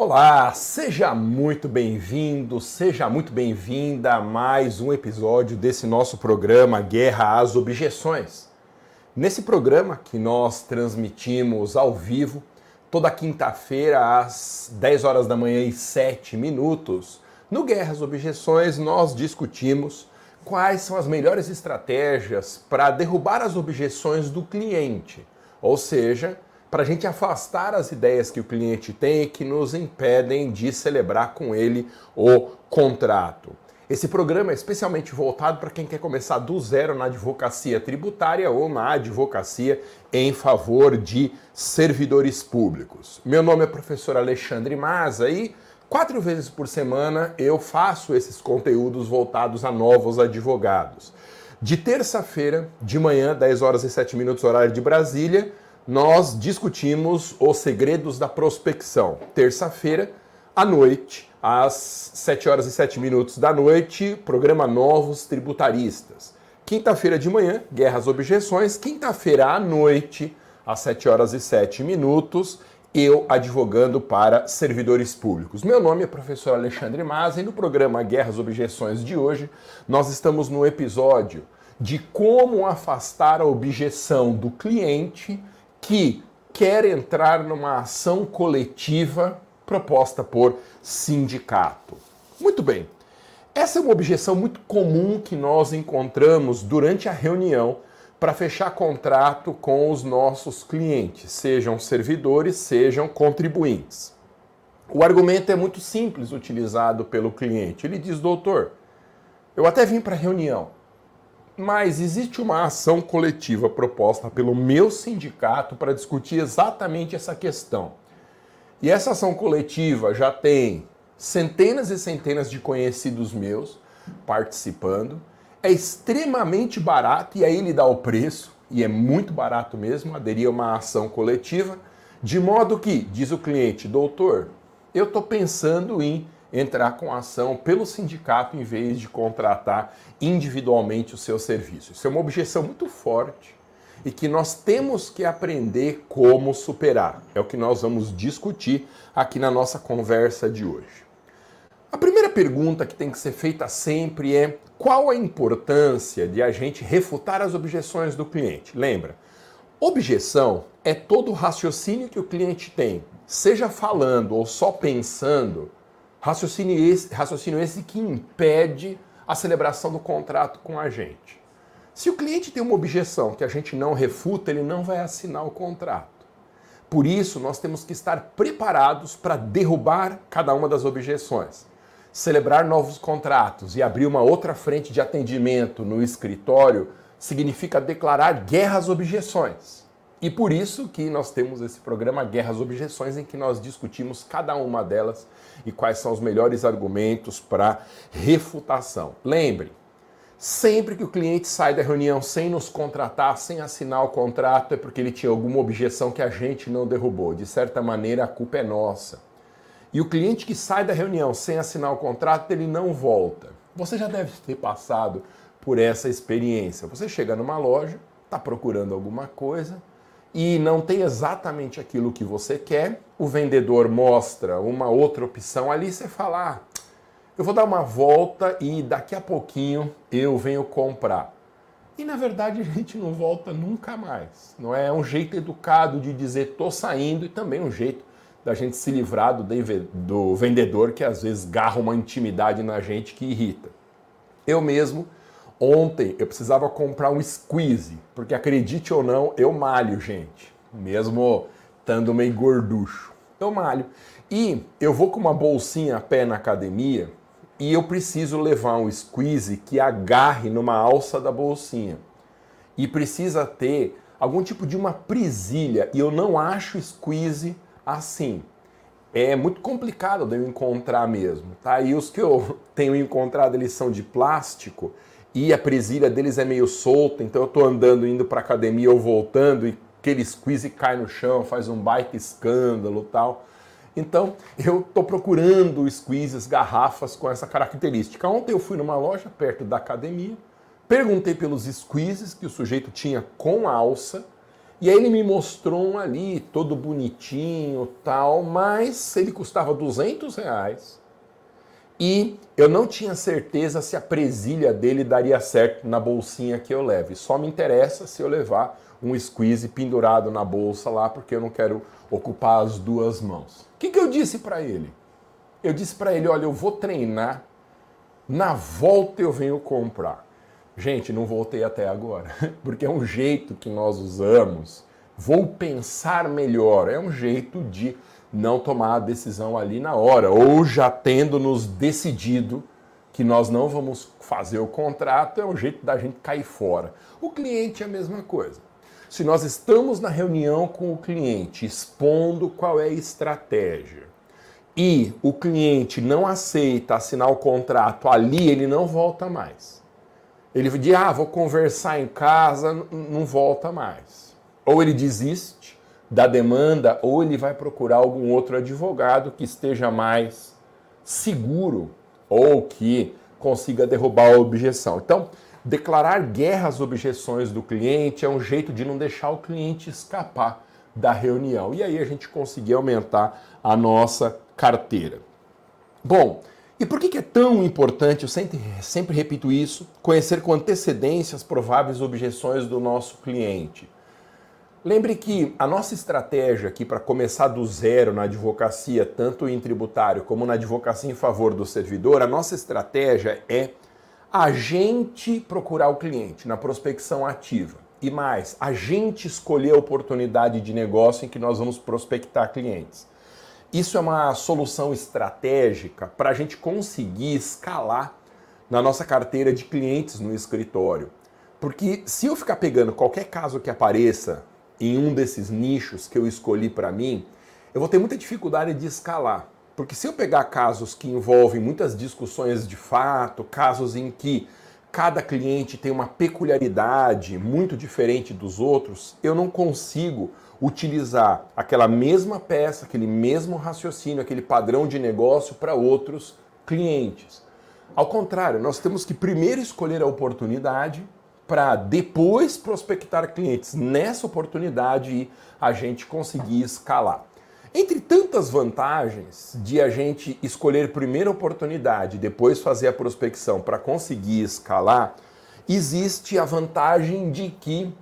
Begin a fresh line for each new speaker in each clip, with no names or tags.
Olá, seja muito bem-vindo, seja muito bem-vinda a mais um episódio desse nosso programa Guerra às Objeções. Nesse programa que nós transmitimos ao vivo, toda quinta-feira às 10 horas da manhã e 7 minutos, no Guerra às Objeções nós discutimos quais são as melhores estratégias para derrubar as objeções do cliente, ou seja, para a gente afastar as ideias que o cliente tem que nos impedem de celebrar com ele o contrato. Esse programa é especialmente voltado para quem quer começar do zero na advocacia tributária ou na advocacia em favor de servidores públicos. Meu nome é professor Alexandre Maza e quatro vezes por semana eu faço esses conteúdos voltados a novos advogados. De terça-feira, de manhã, 10 horas e 7 minutos, horário de Brasília, nós discutimos os segredos da prospecção. Terça-feira, à noite, às 7 horas e 7 minutos da noite, programa Novos Tributaristas. Quinta-feira de manhã, Guerras Objeções. Quinta-feira à noite, às 7 horas e 7 minutos, eu advogando para servidores públicos. Meu nome é professor Alexandre Maza e no programa Guerras Objeções de hoje, nós estamos no episódio de como afastar a objeção do cliente que quer entrar numa ação coletiva proposta por sindicato. Muito bem. Essa é uma objeção muito comum que nós encontramos durante a reunião para fechar contrato com os nossos clientes, sejam servidores, sejam contribuintes. O argumento é muito simples utilizado pelo cliente. Ele diz: "Doutor, eu até vim para a reunião, mas existe uma ação coletiva proposta pelo meu sindicato para discutir exatamente essa questão. E essa ação coletiva já tem centenas e centenas de conhecidos meus participando. É extremamente barato e aí ele dá o preço, e é muito barato mesmo aderir a uma ação coletiva, de modo que, diz o cliente, doutor, eu estou pensando em entrar com ação pelo sindicato em vez de contratar individualmente o seu serviço. Isso é uma objeção muito forte e que nós temos que aprender como superar. É o que nós vamos discutir aqui na nossa conversa de hoje. A primeira pergunta que tem que ser feita sempre é: qual a importância de a gente refutar as objeções do cliente? Lembra? Objeção é todo o raciocínio que o cliente tem, seja falando ou só pensando, Raciocínio esse, raciocínio esse que impede a celebração do contrato com a gente. Se o cliente tem uma objeção que a gente não refuta, ele não vai assinar o contrato. Por isso, nós temos que estar preparados para derrubar cada uma das objeções, celebrar novos contratos e abrir uma outra frente de atendimento no escritório significa declarar guerra às objeções. E por isso que nós temos esse programa Guerras Objeções, em que nós discutimos cada uma delas e quais são os melhores argumentos para refutação. Lembre, sempre que o cliente sai da reunião sem nos contratar, sem assinar o contrato, é porque ele tinha alguma objeção que a gente não derrubou. De certa maneira, a culpa é nossa. E o cliente que sai da reunião sem assinar o contrato, ele não volta. Você já deve ter passado por essa experiência. Você chega numa loja, está procurando alguma coisa, e não tem exatamente aquilo que você quer, o vendedor mostra uma outra opção ali, você fala: ah, eu vou dar uma volta e daqui a pouquinho eu venho comprar. E na verdade a gente não volta nunca mais. Não é? é um jeito educado de dizer tô saindo e também um jeito da gente se livrar do, do vendedor que às vezes garra uma intimidade na gente que irrita. Eu mesmo Ontem eu precisava comprar um squeeze, porque acredite ou não, eu malho, gente. Mesmo estando meio gorducho. Eu malho. E eu vou com uma bolsinha a pé na academia e eu preciso levar um squeeze que agarre numa alça da bolsinha. E precisa ter algum tipo de uma presilha. E eu não acho squeeze assim. É muito complicado de eu encontrar mesmo, tá? E os que eu tenho encontrado, eles são de plástico e a presilha deles é meio solta, então eu tô andando indo para academia ou voltando e aquele squeeze cai no chão, faz um baita escândalo, tal. Então, eu tô procurando squeezes, garrafas com essa característica. Ontem eu fui numa loja perto da academia, perguntei pelos squeezes que o sujeito tinha com alça E aí ele me mostrou um ali, todo bonitinho tal, mas ele custava 200 reais. E eu não tinha certeza se a presilha dele daria certo na bolsinha que eu levo. só me interessa se eu levar um squeeze pendurado na bolsa lá, porque eu não quero ocupar as duas mãos. O que, que eu disse para ele? Eu disse para ele: olha, eu vou treinar, na volta eu venho comprar. Gente, não voltei até agora, porque é um jeito que nós usamos. Vou pensar melhor, é um jeito de não tomar a decisão ali na hora, ou já tendo nos decidido que nós não vamos fazer o contrato, é um jeito da gente cair fora. O cliente é a mesma coisa. Se nós estamos na reunião com o cliente expondo qual é a estratégia e o cliente não aceita assinar o contrato ali, ele não volta mais. Ele diz, ah, vou conversar em casa, não volta mais. Ou ele desiste da demanda, ou ele vai procurar algum outro advogado que esteja mais seguro ou que consiga derrubar a objeção. Então, declarar guerra às objeções do cliente é um jeito de não deixar o cliente escapar da reunião. E aí a gente conseguir aumentar a nossa carteira. Bom, e por que é tão importante, eu sempre, sempre repito isso, conhecer com antecedência as prováveis objeções do nosso cliente? Lembre que a nossa estratégia aqui para começar do zero na advocacia, tanto em tributário como na advocacia em favor do servidor, a nossa estratégia é a gente procurar o cliente na prospecção ativa. E mais, a gente escolher a oportunidade de negócio em que nós vamos prospectar clientes. Isso é uma solução estratégica para a gente conseguir escalar na nossa carteira de clientes no escritório. Porque se eu ficar pegando qualquer caso que apareça em um desses nichos que eu escolhi para mim, eu vou ter muita dificuldade de escalar. Porque se eu pegar casos que envolvem muitas discussões de fato, casos em que cada cliente tem uma peculiaridade muito diferente dos outros, eu não consigo utilizar aquela mesma peça, aquele mesmo raciocínio, aquele padrão de negócio para outros clientes. Ao contrário, nós temos que primeiro escolher a oportunidade para depois prospectar clientes nessa oportunidade e a gente conseguir escalar. Entre tantas vantagens de a gente escolher primeiro a oportunidade depois fazer a prospecção para conseguir escalar, existe a vantagem de que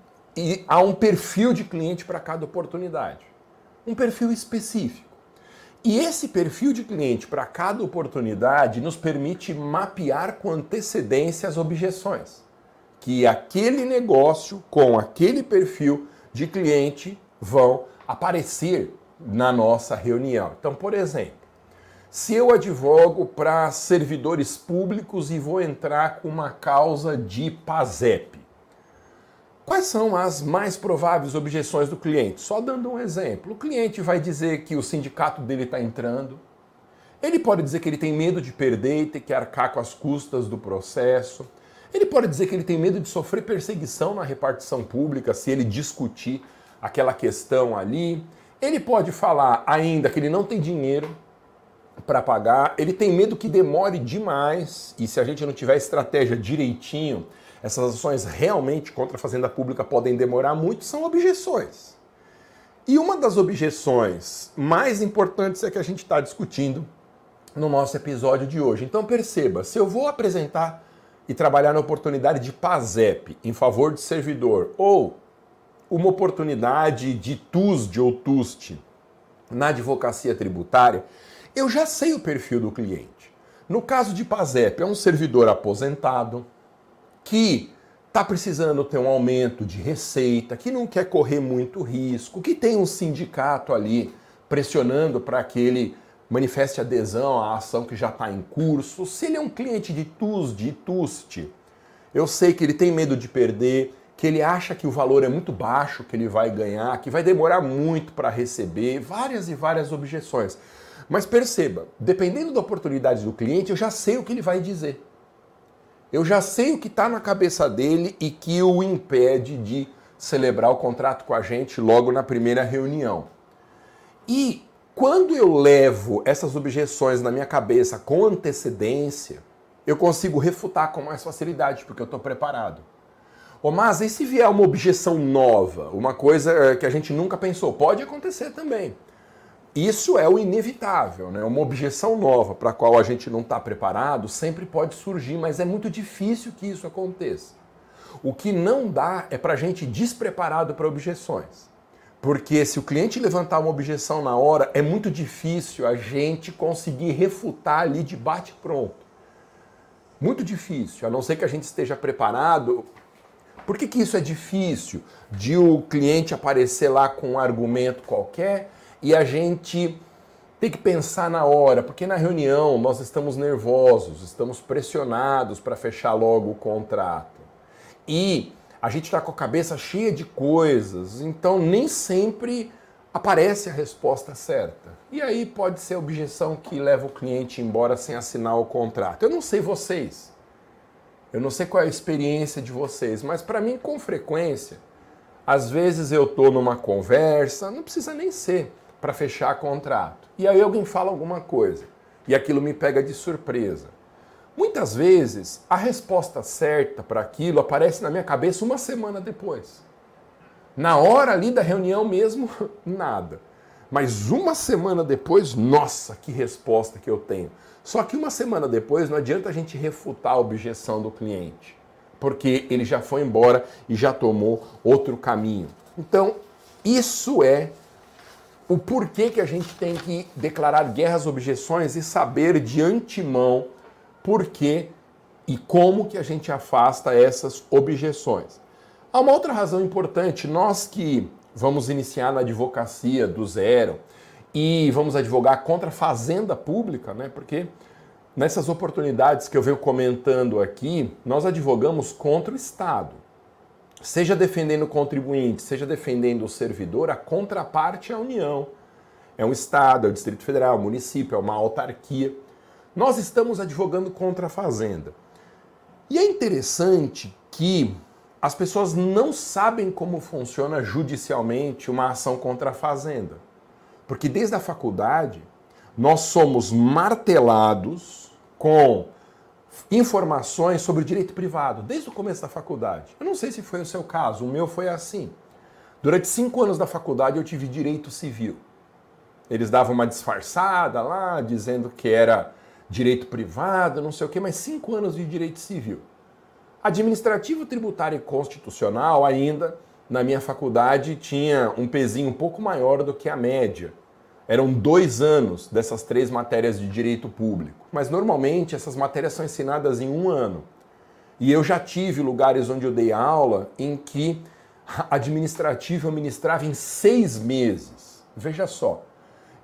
há um perfil de cliente para cada oportunidade. Um perfil específico. E esse perfil de cliente para cada oportunidade nos permite mapear com antecedência as objeções que aquele negócio com aquele perfil de cliente vão aparecer na nossa reunião. Então, por exemplo, se eu advogo para servidores públicos e vou entrar com uma causa de PASEP, Quais são as mais prováveis objeções do cliente? Só dando um exemplo. O cliente vai dizer que o sindicato dele está entrando. Ele pode dizer que ele tem medo de perder e ter que arcar com as custas do processo. Ele pode dizer que ele tem medo de sofrer perseguição na repartição pública se ele discutir aquela questão ali. Ele pode falar ainda que ele não tem dinheiro para pagar, ele tem medo que demore demais e se a gente não tiver estratégia direitinho, essas ações realmente contra a fazenda pública podem demorar muito, são objeções. E uma das objeções mais importantes é que a gente está discutindo no nosso episódio de hoje. Então perceba, se eu vou apresentar e trabalhar na oportunidade de PASEP em favor de servidor ou uma oportunidade de TUSD ou TUST na advocacia tributária, eu já sei o perfil do cliente. No caso de PASEP, é um servidor aposentado, que está precisando ter um aumento de receita, que não quer correr muito risco, que tem um sindicato ali pressionando para que ele manifeste adesão à ação que já está em curso. Se ele é um cliente de TUS, de TUST, eu sei que ele tem medo de perder, que ele acha que o valor é muito baixo que ele vai ganhar, que vai demorar muito para receber, várias e várias objeções. Mas perceba, dependendo da oportunidade do cliente, eu já sei o que ele vai dizer eu já sei o que está na cabeça dele e que o impede de celebrar o contrato com a gente logo na primeira reunião. E quando eu levo essas objeções na minha cabeça com antecedência, eu consigo refutar com mais facilidade, porque eu estou preparado. Mas e se vier uma objeção nova, uma coisa eh, que a gente nunca pensou? Pode acontecer também. Isso é o inevitável, né? Uma objeção nova para a qual a gente não está preparado sempre pode surgir, mas é muito difícil que isso aconteça. O que não dá é para a gente despreparado para objeções. Porque se o cliente levantar uma objeção na hora, é muito difícil a gente conseguir refutar ali de bate-pronto. Muito difícil, a não ser que a gente esteja preparado. Por que, que isso é difícil? De o cliente aparecer lá com um argumento qualquer e a gente ter que pensar na hora, porque na reunião nós estamos nervosos, estamos pressionados para fechar logo o contrato. E a gente está com a cabeça cheia de coisas, então nem sempre aparece a resposta certa. E aí pode ser a objeção que leva o cliente embora sem assinar o contrato. Eu não sei vocês, eu não sei qual é a experiência de vocês, mas para mim, com frequência, às vezes eu estou numa conversa, não precisa nem ser para fechar contrato. E aí alguém fala alguma coisa e aquilo me pega de surpresa. Muitas vezes, a resposta certa para aquilo aparece na minha cabeça uma semana depois. Na hora ali da reunião mesmo, nada. Mas uma semana depois, nossa, que resposta que eu tenho. Só que uma semana depois não adianta a gente refutar a objeção do cliente, porque ele já foi embora e já tomou outro caminho. Então, isso é o porquê que a gente tem que declarar guerras objeções e saber de antemão por que e como que a gente afasta essas objeções. Há uma outra razão importante, nós que vamos iniciar na advocacia do zero e vamos advogar contra a fazenda pública, né? Porque nessas oportunidades que eu venho comentando aqui, nós advogamos contra o Estado. Seja defendendo o contribuinte, seja defendendo o servidor, a contraparte é a União. É um Estado, é o Distrito Federal, é o município, é uma autarquia. Nós estamos advogando contra a fazenda. E é interessante que as pessoas não sabem como funciona judicialmente uma ação contra a fazenda. Porque desde a faculdade nós somos martelados com informações sobre direito privado, desde o começo da faculdade. Eu não sei se foi o seu caso, o meu foi assim. Durante cinco anos da faculdade eu tive direito civil. Eles davam uma disfarçada lá, dizendo que era direito privado, não sei o quê, mas cinco anos de direito civil. Administrativo, tributário e constitucional, ainda, na minha faculdade, tinha um pezinho um pouco maior do que a média. Eram dois anos dessas três matérias de direito público. Mas normalmente essas matérias são ensinadas em um ano. E eu já tive lugares onde eu dei aula em que administrativo eu ministrava em seis meses. Veja só,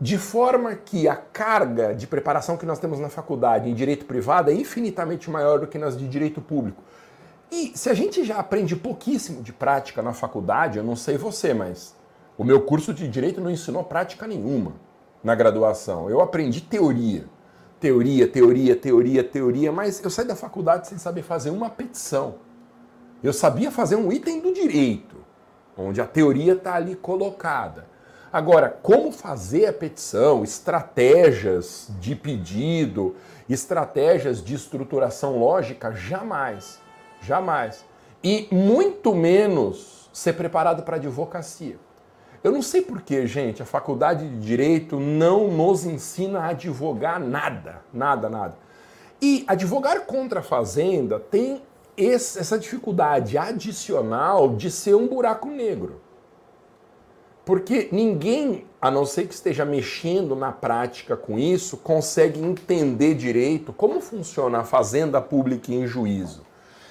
de forma que a carga de preparação que nós temos na faculdade em direito privado é infinitamente maior do que nas de direito público. E se a gente já aprende pouquíssimo de prática na faculdade, eu não sei você, mas o meu curso de direito não ensinou prática nenhuma na graduação. Eu aprendi teoria. Teoria, teoria, teoria, teoria, mas eu saí da faculdade sem saber fazer uma petição. Eu sabia fazer um item do direito, onde a teoria está ali colocada. Agora, como fazer a petição, estratégias de pedido, estratégias de estruturação lógica, jamais. Jamais. E muito menos ser preparado para advocacia. Eu não sei porquê, gente, a faculdade de direito não nos ensina a advogar nada, nada, nada. E advogar contra a fazenda tem essa dificuldade adicional de ser um buraco negro. Porque ninguém, a não ser que esteja mexendo na prática com isso, consegue entender direito como funciona a fazenda pública em juízo.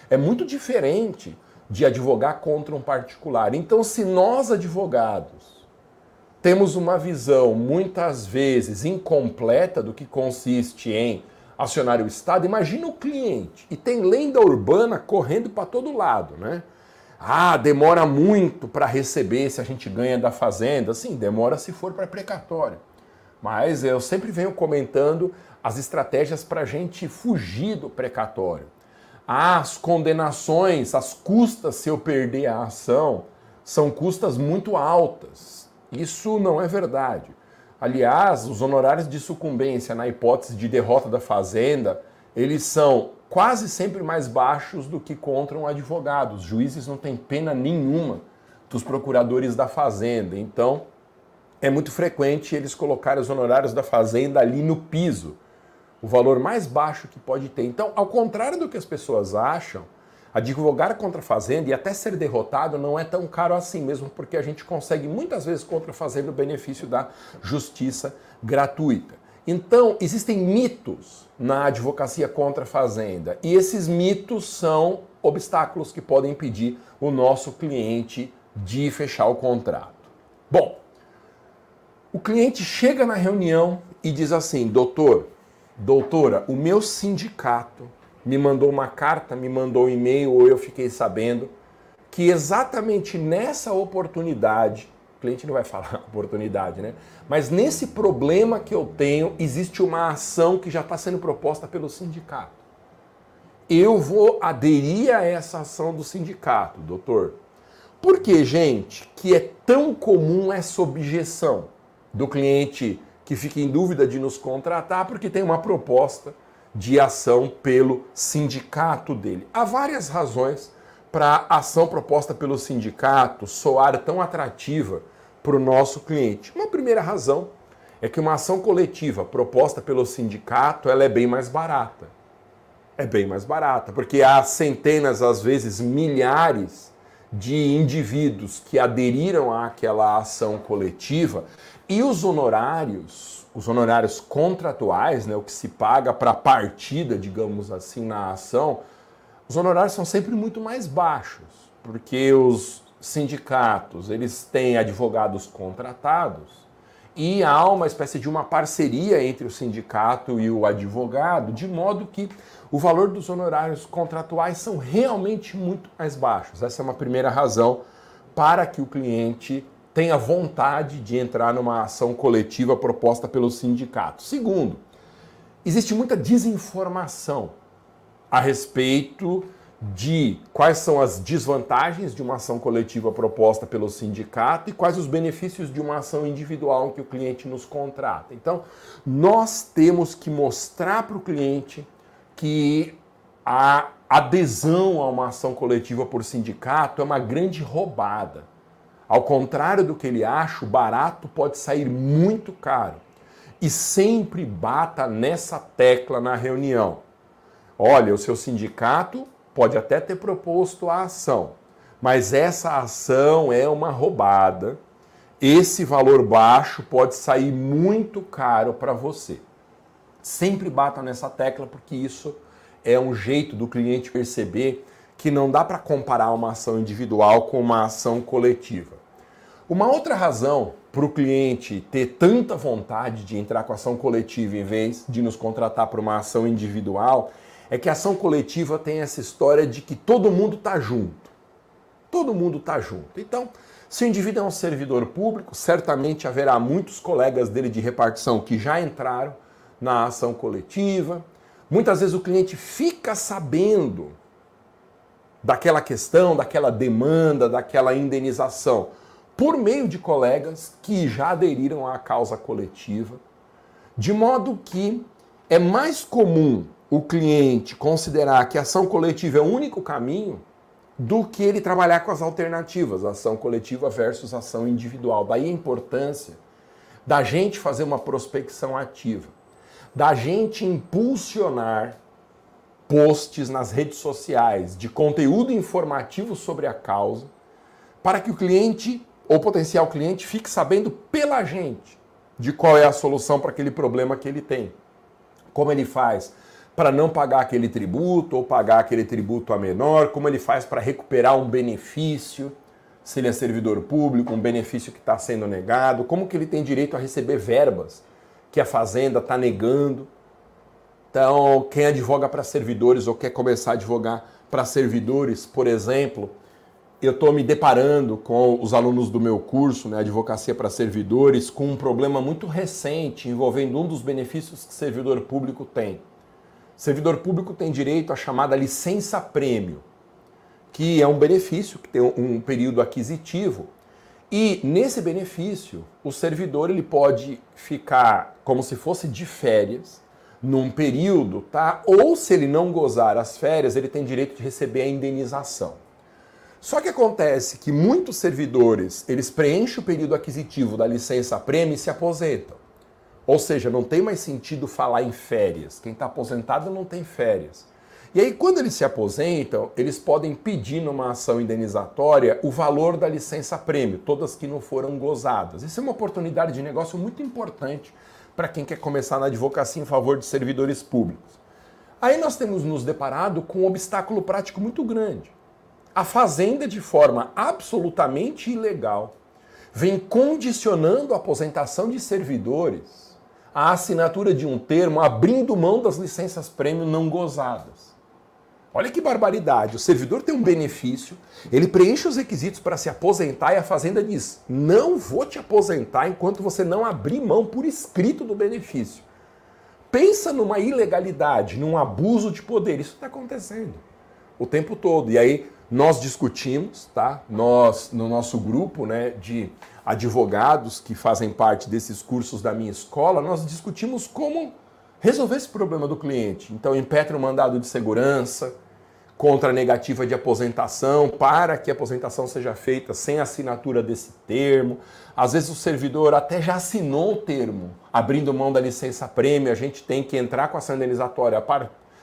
É muito diferente de advogar contra um particular. Então, se nós advogados temos uma visão muitas vezes incompleta do que consiste em acionar o Estado, imagina o cliente e tem lenda urbana correndo para todo lado, né? Ah, demora muito para receber se a gente ganha da fazenda. Sim, demora se for para precatório. Mas eu sempre venho comentando as estratégias para a gente fugir do precatório. As condenações, as custas se eu perder a ação, são custas muito altas. Isso não é verdade. Aliás, os honorários de sucumbência na hipótese de derrota da fazenda eles são quase sempre mais baixos do que contra um advogado. Os juízes não têm pena nenhuma dos procuradores da Fazenda. Então, é muito frequente eles colocarem os honorários da Fazenda ali no piso, o valor mais baixo que pode ter. Então, ao contrário do que as pessoas acham, advogar contra a Fazenda e até ser derrotado não é tão caro assim, mesmo porque a gente consegue muitas vezes contra a Fazenda o benefício da justiça gratuita. Então, existem mitos na advocacia contra a Fazenda e esses mitos são obstáculos que podem impedir o nosso cliente de fechar o contrato. Bom, o cliente chega na reunião e diz assim: doutor, doutora, o meu sindicato me mandou uma carta, me mandou um e-mail, ou eu fiquei sabendo que exatamente nessa oportunidade, cliente não vai falar oportunidade, né? Mas nesse problema que eu tenho, existe uma ação que já está sendo proposta pelo sindicato. Eu vou aderir a essa ação do sindicato, doutor. Por que, gente, que é tão comum essa objeção do cliente que fica em dúvida de nos contratar porque tem uma proposta de ação pelo sindicato dele. Há várias razões para a ação proposta pelo sindicato soar tão atrativa para o nosso cliente. Uma primeira razão é que uma ação coletiva proposta pelo sindicato ela é bem mais barata. É bem mais barata, porque há centenas, às vezes milhares de indivíduos que aderiram àquela ação coletiva e os honorários os honorários contratuais, né, o que se paga para a partida, digamos assim, na ação, os honorários são sempre muito mais baixos, porque os sindicatos, eles têm advogados contratados e há uma espécie de uma parceria entre o sindicato e o advogado, de modo que o valor dos honorários contratuais são realmente muito mais baixos. Essa é uma primeira razão para que o cliente tenha vontade de entrar numa ação coletiva proposta pelo sindicato. Segundo, existe muita desinformação a respeito de quais são as desvantagens de uma ação coletiva proposta pelo sindicato e quais os benefícios de uma ação individual que o cliente nos contrata. Então, nós temos que mostrar para o cliente que a adesão a uma ação coletiva por sindicato é uma grande roubada. Ao contrário do que ele acha, o barato pode sair muito caro. E sempre bata nessa tecla na reunião. Olha, o seu sindicato pode até ter proposto a ação, mas essa ação é uma roubada. Esse valor baixo pode sair muito caro para você. Sempre bata nessa tecla porque isso é um jeito do cliente perceber que não dá para comparar uma ação individual com uma ação coletiva. Uma outra razão para o cliente ter tanta vontade de entrar com ação coletiva em vez de nos contratar para uma ação individual é que a ação coletiva tem essa história de que todo mundo está junto. Todo mundo está junto. Então, se o indivíduo é um servidor público, certamente haverá muitos colegas dele de repartição que já entraram na ação coletiva. Muitas vezes o cliente fica sabendo daquela questão, daquela demanda, daquela indenização por meio de colegas que já aderiram à causa coletiva, de modo que é mais comum o cliente considerar que ação coletiva é o único caminho do que ele trabalhar com as alternativas, ação coletiva versus ação individual. Daí a importância da gente fazer uma prospecção ativa, da gente impulsionar posts nas redes sociais de conteúdo informativo sobre a causa, para que o cliente ou potencial cliente fique sabendo pela gente de qual é a solução para aquele problema que ele tem. Como ele faz para não pagar aquele tributo ou pagar aquele tributo a menor, como ele faz para recuperar um benefício, se ele é servidor público, um benefício que está sendo negado, como que ele tem direito a receber verbas que a fazenda está negando. Então, quem advoga para servidores ou quer começar a advogar para servidores, por exemplo, eu estou me deparando com os alunos do meu curso, né, Advocacia para Servidores, com um problema muito recente envolvendo um dos benefícios que servidor público tem. Servidor público tem direito à chamada licença prêmio, que é um benefício que tem um período aquisitivo. E nesse benefício, o servidor ele pode ficar como se fosse de férias num período, tá? Ou se ele não gozar as férias, ele tem direito de receber a indenização. Só que acontece que muitos servidores, eles preenchem o período aquisitivo da licença prêmio e se aposentam. Ou seja, não tem mais sentido falar em férias. Quem está aposentado não tem férias. E aí, quando eles se aposentam, eles podem pedir numa ação indenizatória o valor da licença prêmio, todas que não foram gozadas. Isso é uma oportunidade de negócio muito importante para quem quer começar na advocacia em favor de servidores públicos. Aí nós temos nos deparado com um obstáculo prático muito grande. A Fazenda, de forma absolutamente ilegal, vem condicionando a aposentação de servidores à assinatura de um termo abrindo mão das licenças prêmio não gozadas. Olha que barbaridade. O servidor tem um benefício, ele preenche os requisitos para se aposentar e a fazenda diz: não vou te aposentar enquanto você não abrir mão por escrito do benefício. Pensa numa ilegalidade, num abuso de poder. Isso está acontecendo o tempo todo. E aí nós discutimos, tá? Nós, no nosso grupo né, de advogados que fazem parte desses cursos da minha escola, nós discutimos como resolver esse problema do cliente. Então, impetra um mandado de segurança contra a negativa de aposentação, para que a aposentação seja feita sem assinatura desse termo. Às vezes o servidor até já assinou o termo, abrindo mão da licença prêmio, a gente tem que entrar com ação indenizatória,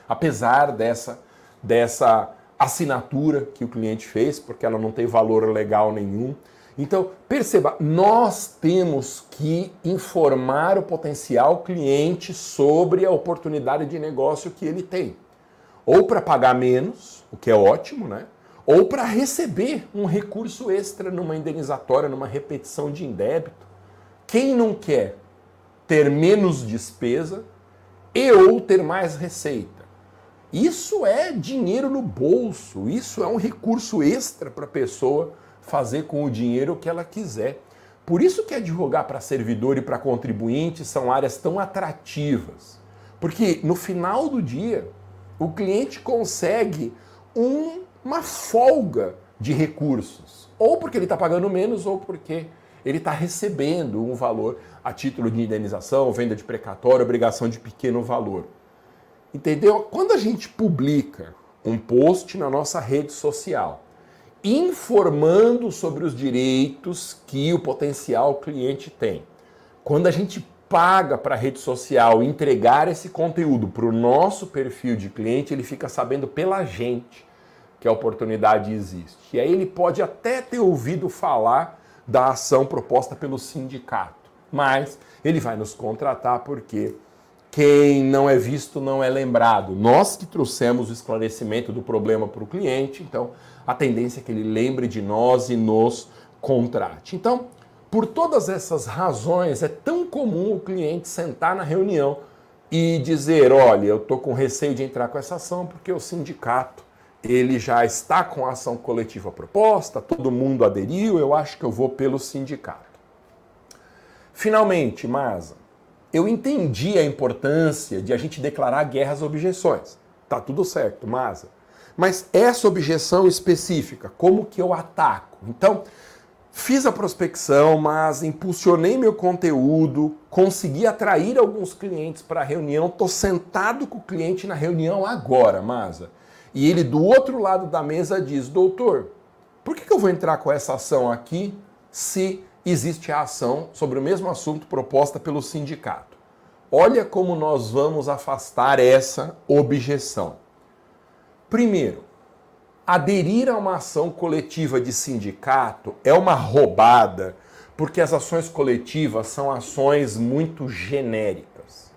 apesar dessa, dessa assinatura que o cliente fez, porque ela não tem valor legal nenhum. Então, perceba, nós temos que informar o potencial cliente sobre a oportunidade de negócio que ele tem. Ou para pagar menos, o que é ótimo, né? Ou para receber um recurso extra numa indenizatória, numa repetição de indébito. Quem não quer ter menos despesa e ou ter mais receita? Isso é dinheiro no bolso, isso é um recurso extra para a pessoa fazer com o dinheiro o que ela quiser. Por isso que advogar para servidor e para contribuinte são áreas tão atrativas. Porque no final do dia, o cliente consegue um, uma folga de recursos. Ou porque ele está pagando menos, ou porque ele está recebendo um valor a título de indenização, venda de precatório, obrigação de pequeno valor. Entendeu? Quando a gente publica um post na nossa rede social informando sobre os direitos que o potencial cliente tem. Quando a gente paga para a rede social entregar esse conteúdo para o nosso perfil de cliente, ele fica sabendo pela gente que a oportunidade existe. E aí ele pode até ter ouvido falar da ação proposta pelo sindicato, mas ele vai nos contratar porque quem não é visto não é lembrado. Nós que trouxemos o esclarecimento do problema para o cliente, então a tendência é que ele lembre de nós e nos contrate. Então, por todas essas razões, é tão comum o cliente sentar na reunião e dizer: olha, eu estou com receio de entrar com essa ação porque o sindicato ele já está com a ação coletiva proposta, todo mundo aderiu, eu acho que eu vou pelo sindicato. Finalmente, Masa, eu entendi a importância de a gente declarar guerra às objeções. Tá tudo certo, Masa. Mas essa objeção específica, como que eu ataco? Então, fiz a prospecção, mas impulsionei meu conteúdo, consegui atrair alguns clientes para a reunião, estou sentado com o cliente na reunião agora, Masa. E ele do outro lado da mesa diz, doutor, por que, que eu vou entrar com essa ação aqui se existe a ação sobre o mesmo assunto proposta pelo sindicato? Olha como nós vamos afastar essa objeção. Primeiro, aderir a uma ação coletiva de sindicato é uma roubada, porque as ações coletivas são ações muito genéricas.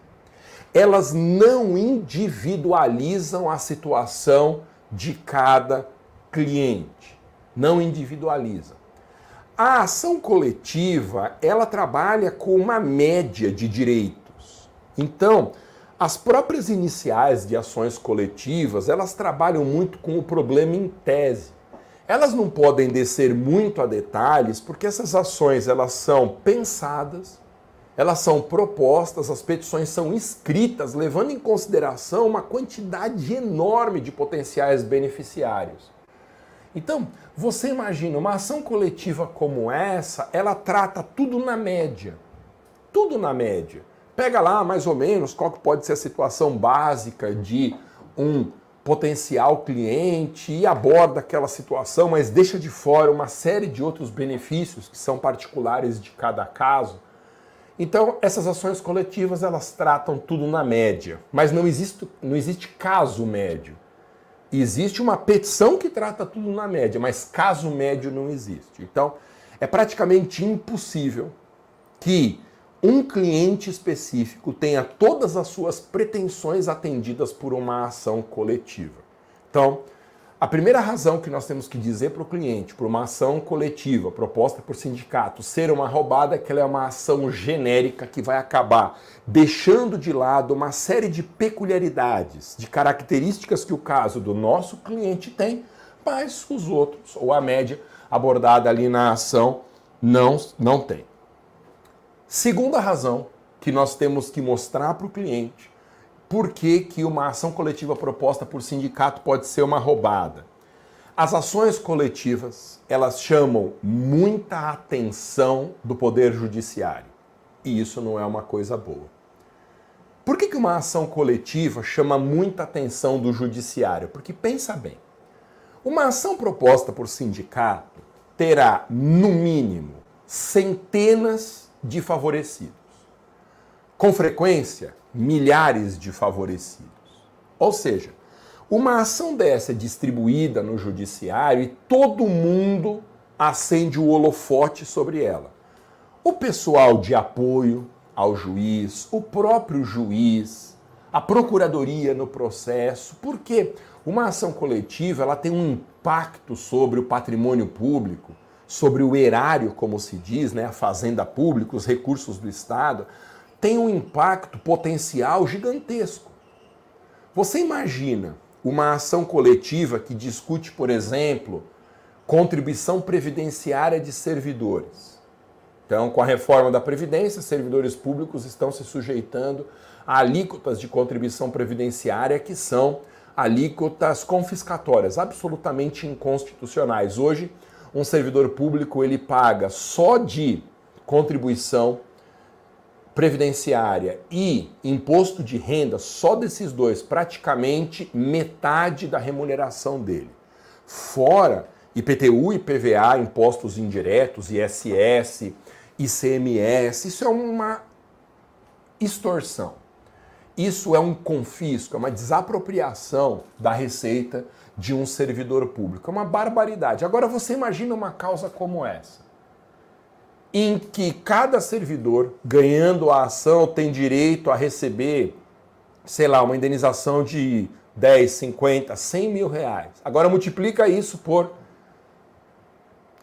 Elas não individualizam a situação de cada cliente. Não individualizam. A ação coletiva, ela trabalha com uma média de direitos. Então, as próprias iniciais de ações coletivas, elas trabalham muito com o problema em tese. Elas não podem descer muito a detalhes, porque essas ações elas são pensadas, elas são propostas, as petições são escritas, levando em consideração uma quantidade enorme de potenciais beneficiários. Então, você imagina uma ação coletiva como essa, ela trata tudo na média. Tudo na média. pega lá mais ou menos qual que pode ser a situação básica de um potencial cliente e aborda aquela situação, mas deixa de fora uma série de outros benefícios que são particulares de cada caso. Então, essas ações coletivas, elas tratam tudo na média, mas não existe, não existe caso médio. Existe uma petição que trata tudo na média, mas caso médio não existe. Então, é praticamente impossível que um cliente específico tenha todas as suas pretensões atendidas por uma ação coletiva. Então, a primeira razão que nós temos que dizer para o cliente, por uma ação coletiva proposta por sindicato, ser uma roubada, é que ela é uma ação genérica que vai acabar deixando de lado uma série de peculiaridades, de características que o caso do nosso cliente tem, mas os outros, ou a média abordada ali na ação, não, não tem. Segunda razão que nós temos que mostrar para o cliente por que, que uma ação coletiva proposta por sindicato pode ser uma roubada. As ações coletivas, elas chamam muita atenção do poder judiciário. E isso não é uma coisa boa. Por que, que uma ação coletiva chama muita atenção do judiciário? Porque pensa bem, uma ação proposta por sindicato terá, no mínimo, centenas de favorecidos. Com frequência, milhares de favorecidos. Ou seja, uma ação dessa é distribuída no judiciário e todo mundo acende o holofote sobre ela. O pessoal de apoio ao juiz, o próprio juiz, a procuradoria no processo, porque uma ação coletiva ela tem um impacto sobre o patrimônio público sobre o erário, como se diz, né, a fazenda pública, os recursos do Estado, tem um impacto potencial gigantesco. Você imagina uma ação coletiva que discute, por exemplo, contribuição previdenciária de servidores. Então, com a reforma da Previdência, servidores públicos estão se sujeitando a alíquotas de contribuição previdenciária que são alíquotas confiscatórias, absolutamente inconstitucionais. Hoje, um servidor público ele paga só de contribuição previdenciária e imposto de renda, só desses dois, praticamente metade da remuneração dele. Fora IPTU e PVA, impostos indiretos, ISS, ICMS, isso é uma extorsão. Isso é um confisco, é uma desapropriação da receita de um servidor público. É uma barbaridade. Agora você imagina uma causa como essa, em que cada servidor, ganhando a ação, tem direito a receber, sei lá, uma indenização de 10, 50, 100 mil reais. Agora multiplica isso por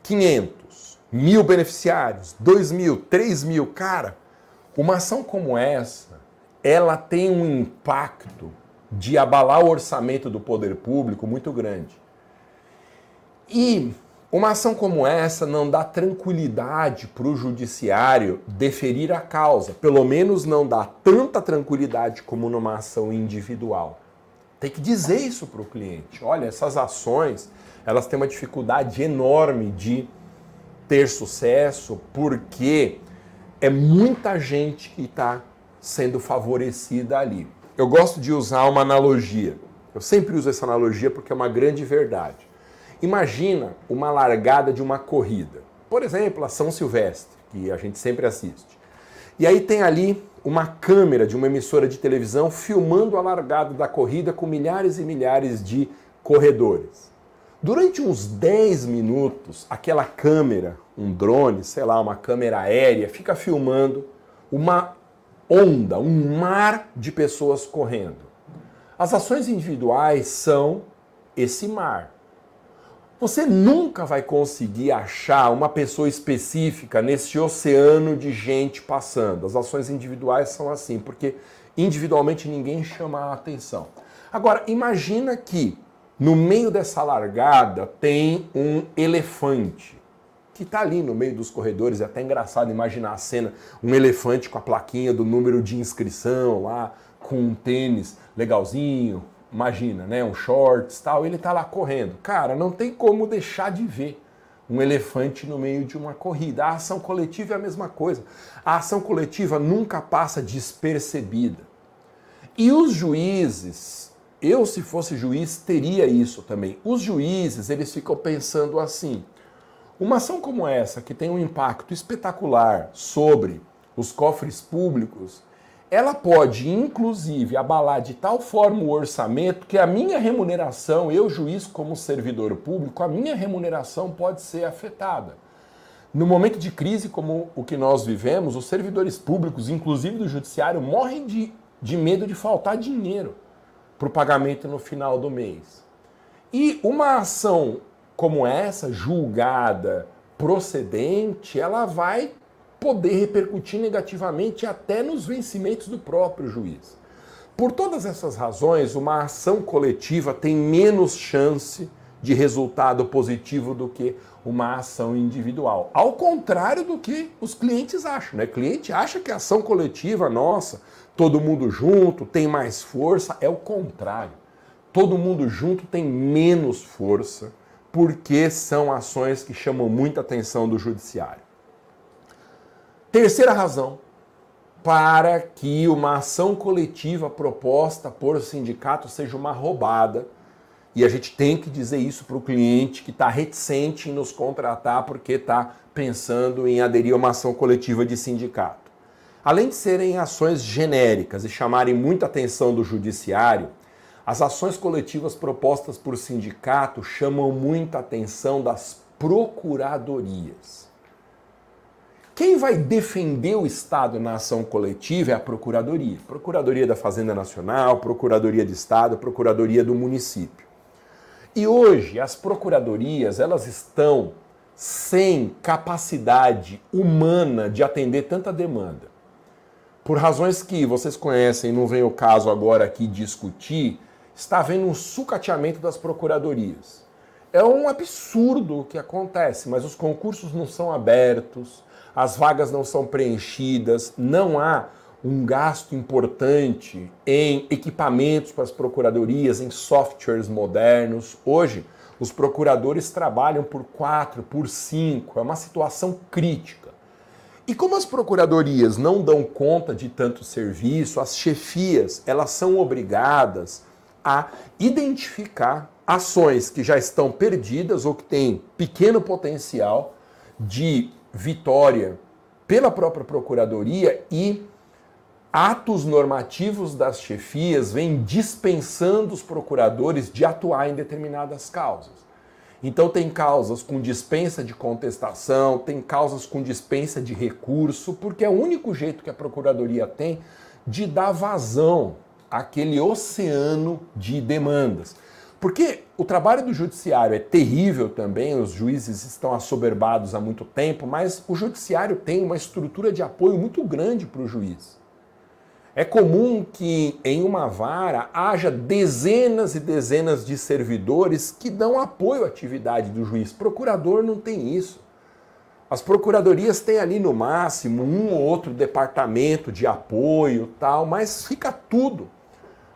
500, mil beneficiários, 2 mil, 3 mil. Cara, uma ação como essa, ela tem um impacto de abalar o orçamento do poder público muito grande. E uma ação como essa não dá tranquilidade para o judiciário deferir a causa, pelo menos não dá tanta tranquilidade como numa ação individual. Tem que dizer isso para o cliente. Olha, essas ações elas têm uma dificuldade enorme de ter sucesso porque é muita gente que está sendo favorecida ali. Eu gosto de usar uma analogia. Eu sempre uso essa analogia porque é uma grande verdade. Imagina uma largada de uma corrida. Por exemplo, a São Silvestre, que a gente sempre assiste. E aí tem ali uma câmera de uma emissora de televisão filmando a largada da corrida com milhares e milhares de corredores. Durante uns 10 minutos, aquela câmera, um drone, sei lá, uma câmera aérea, fica filmando uma onda, um mar de pessoas correndo. As ações individuais são esse mar. Você nunca vai conseguir achar uma pessoa específica nesse oceano de gente passando. As ações individuais são assim, porque individualmente ninguém chama a atenção. Agora, imagina que no meio dessa largada tem um elefante que está ali no meio dos corredores. É até engraçado imaginar a cena: um elefante com a plaquinha do número de inscrição lá, com um tênis legalzinho. Imagina, né? Um shorts tal. Ele está lá correndo. Cara, não tem como deixar de ver um elefante no meio de uma corrida. A ação coletiva é a mesma coisa. A ação coletiva nunca passa despercebida. E os juízes, eu se fosse juiz teria isso também. Os juízes, eles ficam pensando assim: uma ação como essa, que tem um impacto espetacular sobre os cofres públicos, ela pode, inclusive, abalar de tal forma o orçamento que a minha remuneração, eu, juiz, como servidor público, a minha remuneração pode ser afetada. No momento de crise como o que nós vivemos, os servidores públicos, inclusive do judiciário, morrem de, de medo de faltar dinheiro para o pagamento no final do mês. E uma ação como essa, julgada, procedente, ela vai poder repercutir negativamente até nos vencimentos do próprio juiz. Por todas essas razões, uma ação coletiva tem menos chance de resultado positivo do que uma ação individual. Ao contrário do que os clientes acham, né? O cliente acha que a ação coletiva, nossa, todo mundo junto tem mais força, é o contrário. Todo mundo junto tem menos força, porque são ações que chamam muita atenção do judiciário. Terceira razão para que uma ação coletiva proposta por sindicato seja uma roubada. E a gente tem que dizer isso para o cliente que está reticente em nos contratar porque está pensando em aderir a uma ação coletiva de sindicato. Além de serem ações genéricas e chamarem muita atenção do judiciário, as ações coletivas propostas por sindicato chamam muita atenção das procuradorias. Quem vai defender o Estado na ação coletiva é a Procuradoria. Procuradoria da Fazenda Nacional, Procuradoria de Estado, Procuradoria do município. E hoje as procuradorias, elas estão sem capacidade humana de atender tanta demanda. Por razões que vocês conhecem, não vem o caso agora aqui discutir, está havendo um sucateamento das procuradorias. É um absurdo o que acontece, mas os concursos não são abertos, as vagas não são preenchidas, não há um gasto importante em equipamentos para as procuradorias, em softwares modernos. Hoje, os procuradores trabalham por quatro, por cinco, é uma situação crítica. E como as procuradorias não dão conta de tanto serviço, as chefias, elas são obrigadas a identificar ações que já estão perdidas ou que têm pequeno potencial de vitória pela própria procuradoria e atos normativos das chefias vêm dispensando os procuradores de atuar em determinadas causas. Então tem causas com dispensa de contestação, tem causas com dispensa de recurso, porque é o único jeito que a procuradoria tem de dar vazão àquele oceano de demandas. Porque o trabalho do judiciário é terrível também, os juízes estão assoberbados há muito tempo, mas o judiciário tem uma estrutura de apoio muito grande para o juiz. É comum que em uma vara haja dezenas e dezenas de servidores que dão apoio à atividade do juiz. Procurador não tem isso. As procuradorias têm ali no máximo um ou outro departamento de apoio, tal, mas fica tudo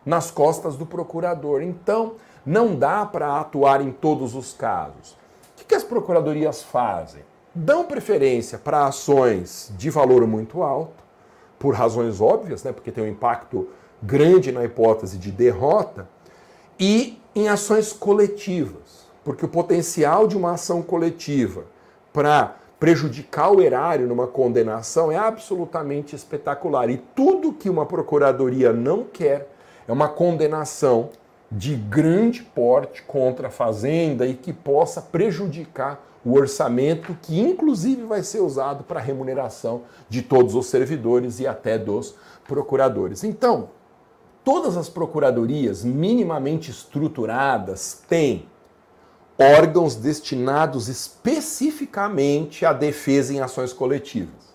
nas costas do procurador. Então, não dá para atuar em todos os casos. O que, as procuradorias fazem? Dão preferência para ações de valor muito alto, por razões óbvias, né, porque tem um impacto grande na hipótese de derrota, e em ações coletivas, porque o potencial de uma ação coletiva para prejudicar o erário numa condenação é absolutamente espetacular. E tudo que uma procuradoria não quer é uma condenação de grande porte contra a fazenda e que possa prejudicar o orçamento que inclusive vai ser usado para remuneração de todos os servidores e até dos procuradores. Então, todas as procuradorias minimamente estruturadas têm órgãos destinados especificamente à defesa em ações coletivas.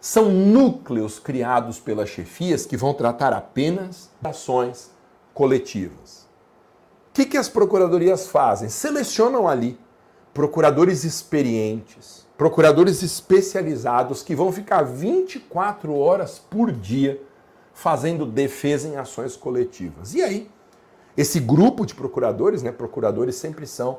São núcleos criados pelas chefias que vão tratar apenas ações coletivas. Que, que as procuradorias fazem? Selecionam ali procuradores experientes, procuradores especializados que vão ficar 24 horas por dia fazendo defesa em ações coletivas. E aí, esse grupo de procuradores, né, procuradores sempre são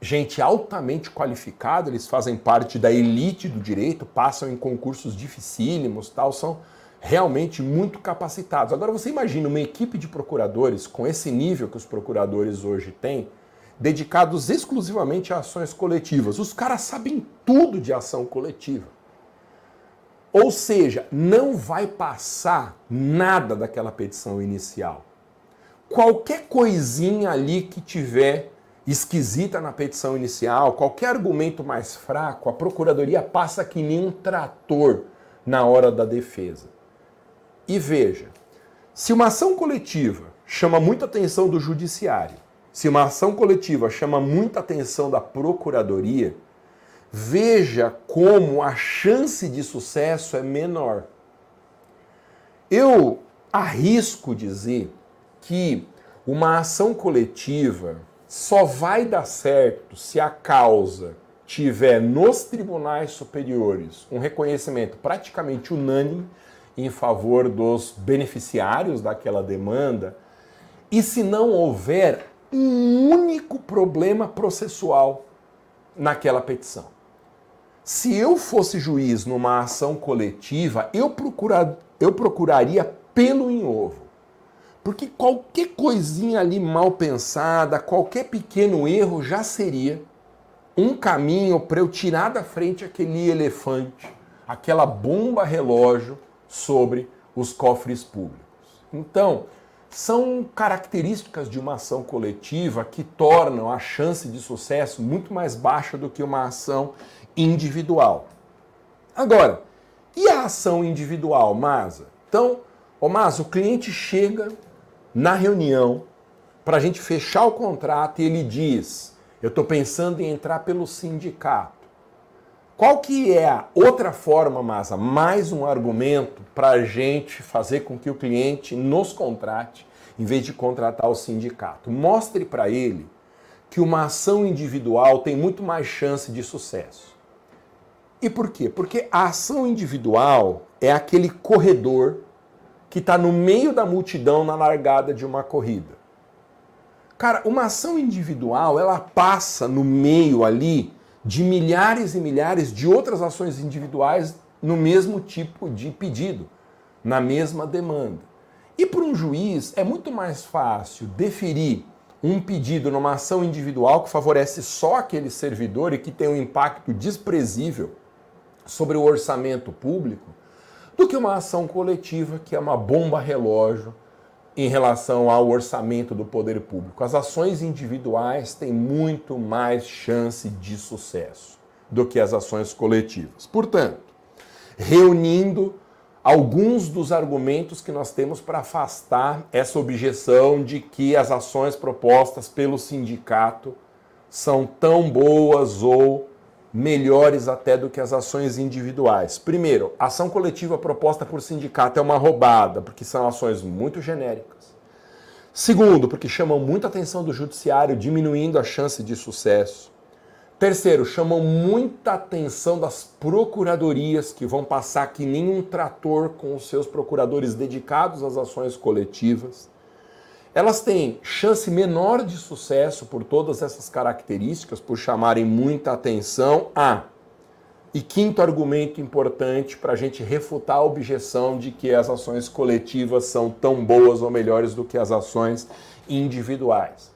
gente altamente qualificada, eles fazem parte da elite do direito, passam em concursos dificílimos, tal, são realmente muito capacitados. Agora você imagina uma equipe de procuradores com esse nível que os procuradores hoje têm, dedicados exclusivamente a ações coletivas. Os caras sabem tudo de ação coletiva. Ou seja, não vai passar nada daquela petição inicial. Qualquer coisinha ali que tiver esquisita na petição inicial, qualquer argumento mais fraco, a procuradoria passa que nem um trator na hora da defesa. E veja, se uma ação coletiva chama muita atenção do judiciário, se uma ação coletiva chama muita atenção da procuradoria, veja como a chance de sucesso é menor. Eu arrisco dizer que uma ação coletiva só vai dar certo se a causa tiver nos tribunais superiores um reconhecimento praticamente unânime em favor dos beneficiários daquela demanda e se não houver um único problema processual naquela petição. Se eu fosse juiz numa ação coletiva, eu, procura, eu procuraria pelo em ovo. Porque qualquer coisinha ali mal pensada, qualquer pequeno erro já seria um caminho para eu tirar da frente aquele elefante, aquela bomba relógio sobre os cofres públicos. Então, são características de uma ação coletiva que tornam a chance de sucesso muito mais baixa do que uma ação individual. Agora, e a ação individual, Masa? Então, ô Masa, o cliente chega na reunião para a gente fechar o contrato e ele diz: Eu estou pensando em entrar pelo sindicato. Qual que é a outra forma, Masa, mais um argumento para a gente fazer com que o cliente nos contrate, em vez de contratar o sindicato? Mostre para ele que uma ação individual tem muito mais chance de sucesso. E por quê? Porque a ação individual é aquele corredor que está no meio da multidão na largada de uma corrida. Cara, uma ação individual, ela passa no meio ali de milhares e milhares de outras ações individuais no mesmo tipo de pedido, na mesma demanda. E para um juiz é muito mais fácil deferir um pedido numa ação individual que favorece só aquele servidor e que tem um impacto desprezível sobre o orçamento público do que uma ação coletiva que é uma bomba relógio em relação ao orçamento do poder público. As ações individuais têm muito mais chance de sucesso do que as ações coletivas. Portanto, reunindo alguns dos argumentos que nós temos para afastar essa objeção de que as ações propostas pelo sindicato são tão boas ou melhores até do que as ações individuais. Primeiro, ação coletiva proposta por sindicato é uma roubada, porque são ações muito genéricas. Segundo, porque chamam muita atenção do judiciário, diminuindo a chance de sucesso. Terceiro, chamam muita atenção das procuradorias, que vão passar que nem um trator com os seus procuradores dedicados às ações coletivas. Elas têm chance menor de sucesso por todas essas características, por chamarem muita atenção. Ah, e quinto argumento importante para a gente refutar a objeção de que as ações coletivas são tão boas ou melhores do que as ações individuais.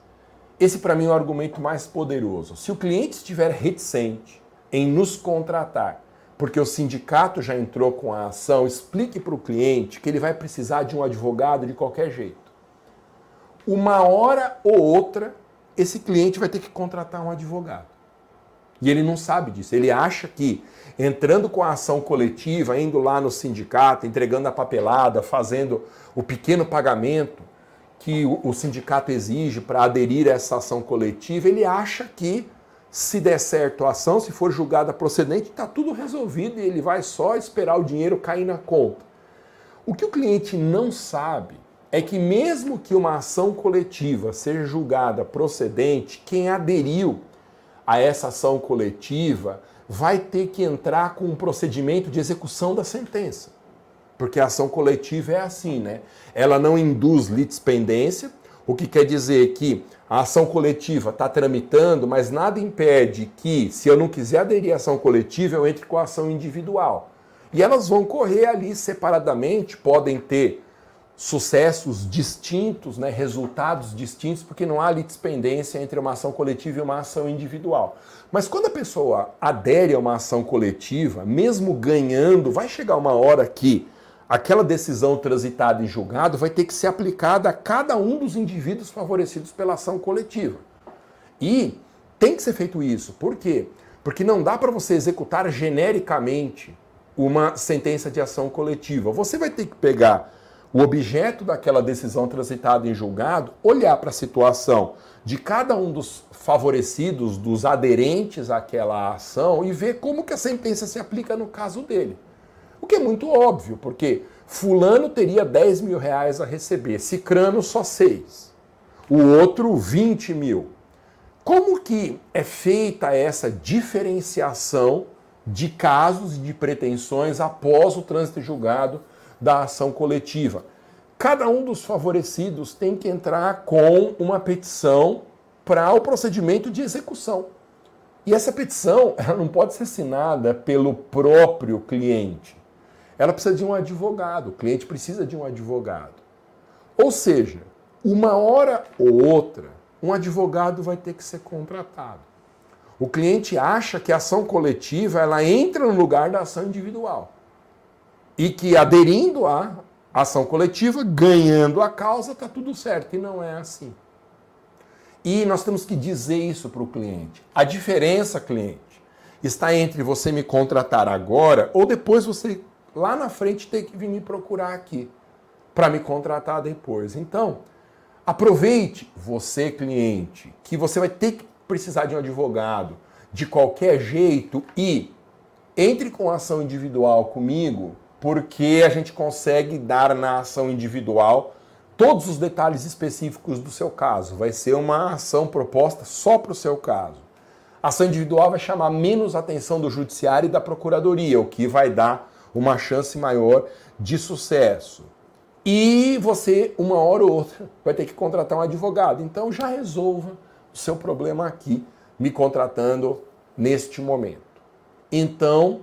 Esse, para mim, é o argumento mais poderoso. Se o cliente estiver reticente em nos contratar, porque o sindicato já entrou com a ação, explique para o cliente que ele vai precisar de um advogado de qualquer jeito uma hora ou outra, esse cliente vai ter que contratar um advogado. E ele não sabe disso. Ele acha que entrando com a ação coletiva, indo lá no sindicato, entregando a papelada, fazendo o pequeno pagamento que o, sindicato exige para aderir a essa ação coletiva, ele acha que se der certo a ação, se for julgada procedente, está tudo resolvido e ele vai só esperar o dinheiro cair na conta. O que o cliente não sabe é que, mesmo que uma ação coletiva seja julgada procedente, quem aderiu a essa ação coletiva vai ter que entrar com um procedimento de execução da sentença. Porque a ação coletiva é assim, né? Ela não induz litispendência, O que quer dizer que a ação coletiva está tramitando, mas nada impede que, se eu não quiser aderir à ação coletiva, eu entre com a ação individual. E elas vão correr ali separadamente, podem ter sucessos distintos, né, resultados distintos, porque não há litispendência entre uma ação coletiva e uma ação individual. Mas quando a pessoa adere a uma ação coletiva, mesmo ganhando, vai chegar uma hora que aquela decisão transitada em julgado vai ter que ser aplicada a cada um dos indivíduos favorecidos pela ação coletiva. E tem que ser feito isso. Por quê? Porque não dá para você executar genericamente uma sentença de ação coletiva. Você vai ter que pegar o objeto daquela decisão transitada em julgado, olhar para a situação de cada um dos favorecidos, dos aderentes àquela ação e ver como que a sentença se aplica no caso dele. O que é muito óbvio, porque fulano teria 10 mil reais a receber, cicrano só 6, o outro 20 mil. Como que é feita essa diferenciação de casos e de pretensões após o trânsito julgado da ação coletiva. Cada um dos favorecidos tem que entrar com uma petição para o procedimento de execução. E essa petição ela não pode ser assinada pelo próprio cliente. Ela precisa de um advogado. O cliente precisa de um advogado. Ou seja, uma hora ou outra, um advogado vai ter que ser contratado. O cliente acha que a ação coletiva ela entra no lugar da ação individual e que aderindo à ação coletiva, ganhando a causa, está tudo certo. E não é assim. E nós temos que dizer isso para o cliente. A diferença, cliente, está entre você me contratar agora ou depois você lá na frente ter que vir me procurar aqui para me contratar depois. Então, aproveite você, cliente, que você vai ter que precisar de um advogado de qualquer jeito e entre com ação individual comigo porque a gente consegue dar na ação individual todos os detalhes específicos do seu caso. Vai ser uma ação proposta só para o seu caso. A ação individual vai chamar menos atenção do judiciário e da procuradoria, o que vai dar uma chance maior de sucesso. E você, uma hora ou outra, vai ter que contratar um advogado. Então já resolva o seu problema aqui, me contratando neste momento. Então,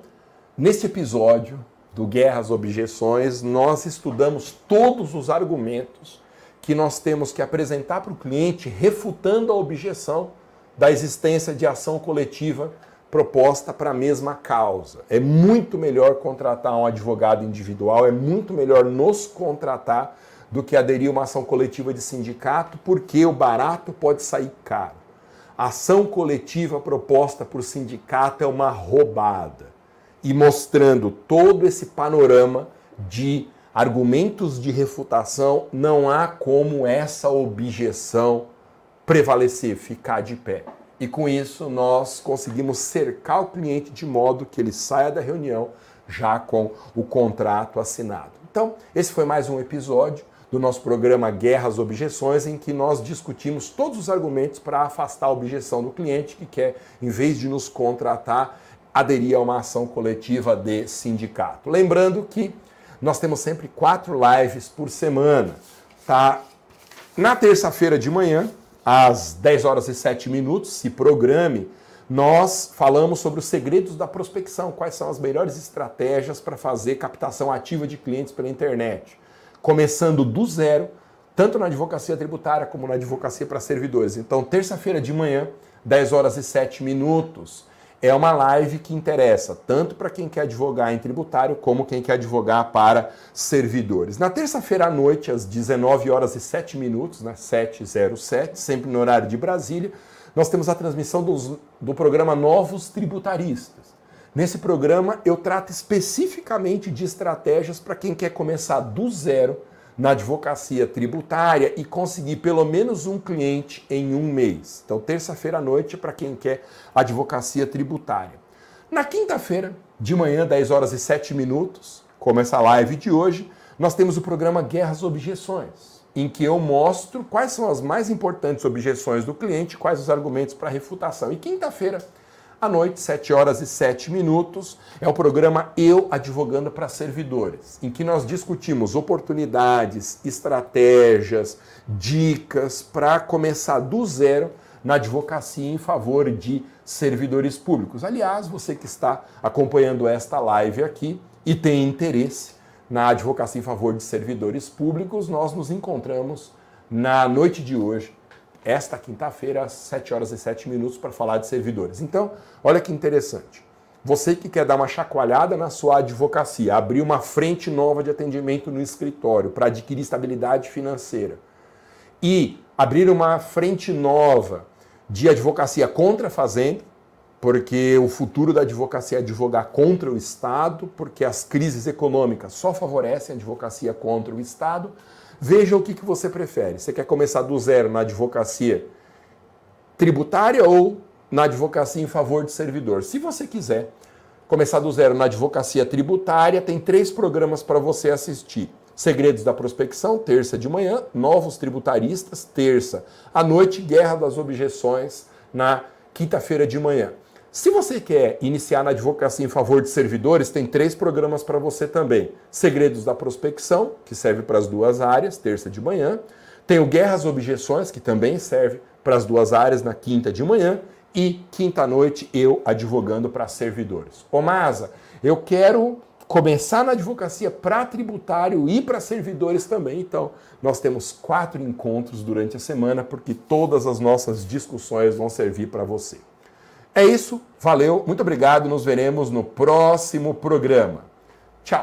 neste episódio, do Guerras Objeções, nós estudamos todos os argumentos que nós temos que apresentar para o cliente, refutando a objeção da existência de ação coletiva proposta para a mesma causa. É muito melhor contratar um advogado individual, é muito melhor nos contratar do que aderir a uma ação coletiva de sindicato, porque o barato pode sair caro. A ação coletiva proposta por sindicato é uma roubada e mostrando todo esse panorama de argumentos de refutação, não há como essa objeção prevalecer, ficar de pé. E com isso nós conseguimos cercar o cliente de modo que ele saia da reunião já com o contrato assinado. Então, esse foi mais um episódio do nosso programa Guerras Objeções, em que nós discutimos todos os argumentos para afastar a objeção do cliente que quer, em vez de nos contratar, aderir a uma ação coletiva de sindicato. Lembrando que nós temos sempre quatro lives por semana. Tá? Na terça-feira de manhã, às 10 horas e 7 minutos, se programe, nós falamos sobre os segredos da prospecção, quais são as melhores estratégias para fazer captação ativa de clientes pela internet. Começando do zero, tanto na advocacia tributária como na advocacia para servidores. Então, terça-feira de manhã, 10 horas e 7 minutos é uma live que interessa tanto para quem quer advogar em tributário como quem quer advogar para servidores. Na terça-feira à noite, às 19 horas e 7 minutos, né, 707, sempre no horário de Brasília, nós temos a transmissão dos, do programa Novos Tributaristas. Nesse programa eu trato especificamente de estratégias para quem quer começar do zero na advocacia tributária e conseguir pelo menos um cliente em um mês. Então, terça-feira à noite para quem quer advocacia tributária. Na quinta-feira, de manhã, 10 horas e 7 minutos, como essa live de hoje, nós temos o programa Guerras Objeções, em que eu mostro quais são as mais importantes objeções do cliente, quais os argumentos para refutação. E quinta-feira, À noite, 7 horas e 7 minutos, é o programa Eu Advogando para Servidores, em que nós discutimos oportunidades, estratégias, dicas para começar do zero na advocacia em favor de servidores públicos. Aliás, você que está acompanhando esta live aqui e tem interesse na advocacia em favor de servidores públicos, nós nos encontramos na noite de hoje, esta quinta-feira, às 7 horas e 7 minutos, para falar de servidores. Então, olha que interessante. Você que quer dar uma chacoalhada na sua advocacia, abrir uma frente nova de atendimento no escritório para adquirir estabilidade financeira e abrir uma frente nova de advocacia contra a fazenda, porque o futuro da advocacia é advogar contra o Estado, porque as crises econômicas só favorecem a advocacia contra o Estado. Veja o que, que você prefere. Você quer começar do zero na advocacia tributária ou na advocacia em favor de servidor? Se você quiser começar do zero na advocacia tributária, tem três programas para você assistir. Segredos da Prospecção, terça de manhã, Novos Tributaristas, terça à noite, Guerra das Objeções, na quinta-feira de manhã. Se você quer iniciar na advocacia em favor de servidores, tem três programas para você também. Segredos da Prospecção, que serve para as duas áreas, terça de manhã. Tem o Guerras Objeções, que também serve para as duas áreas na quinta de manhã. E quinta-noite, eu advogando para servidores. Ô Masa, eu quero começar na advocacia para tributário e para servidores também. Então, nós temos quatro encontros durante a semana, porque todas as nossas discussões vão servir para você. É isso, valeu, muito obrigado, nos veremos no próximo programa.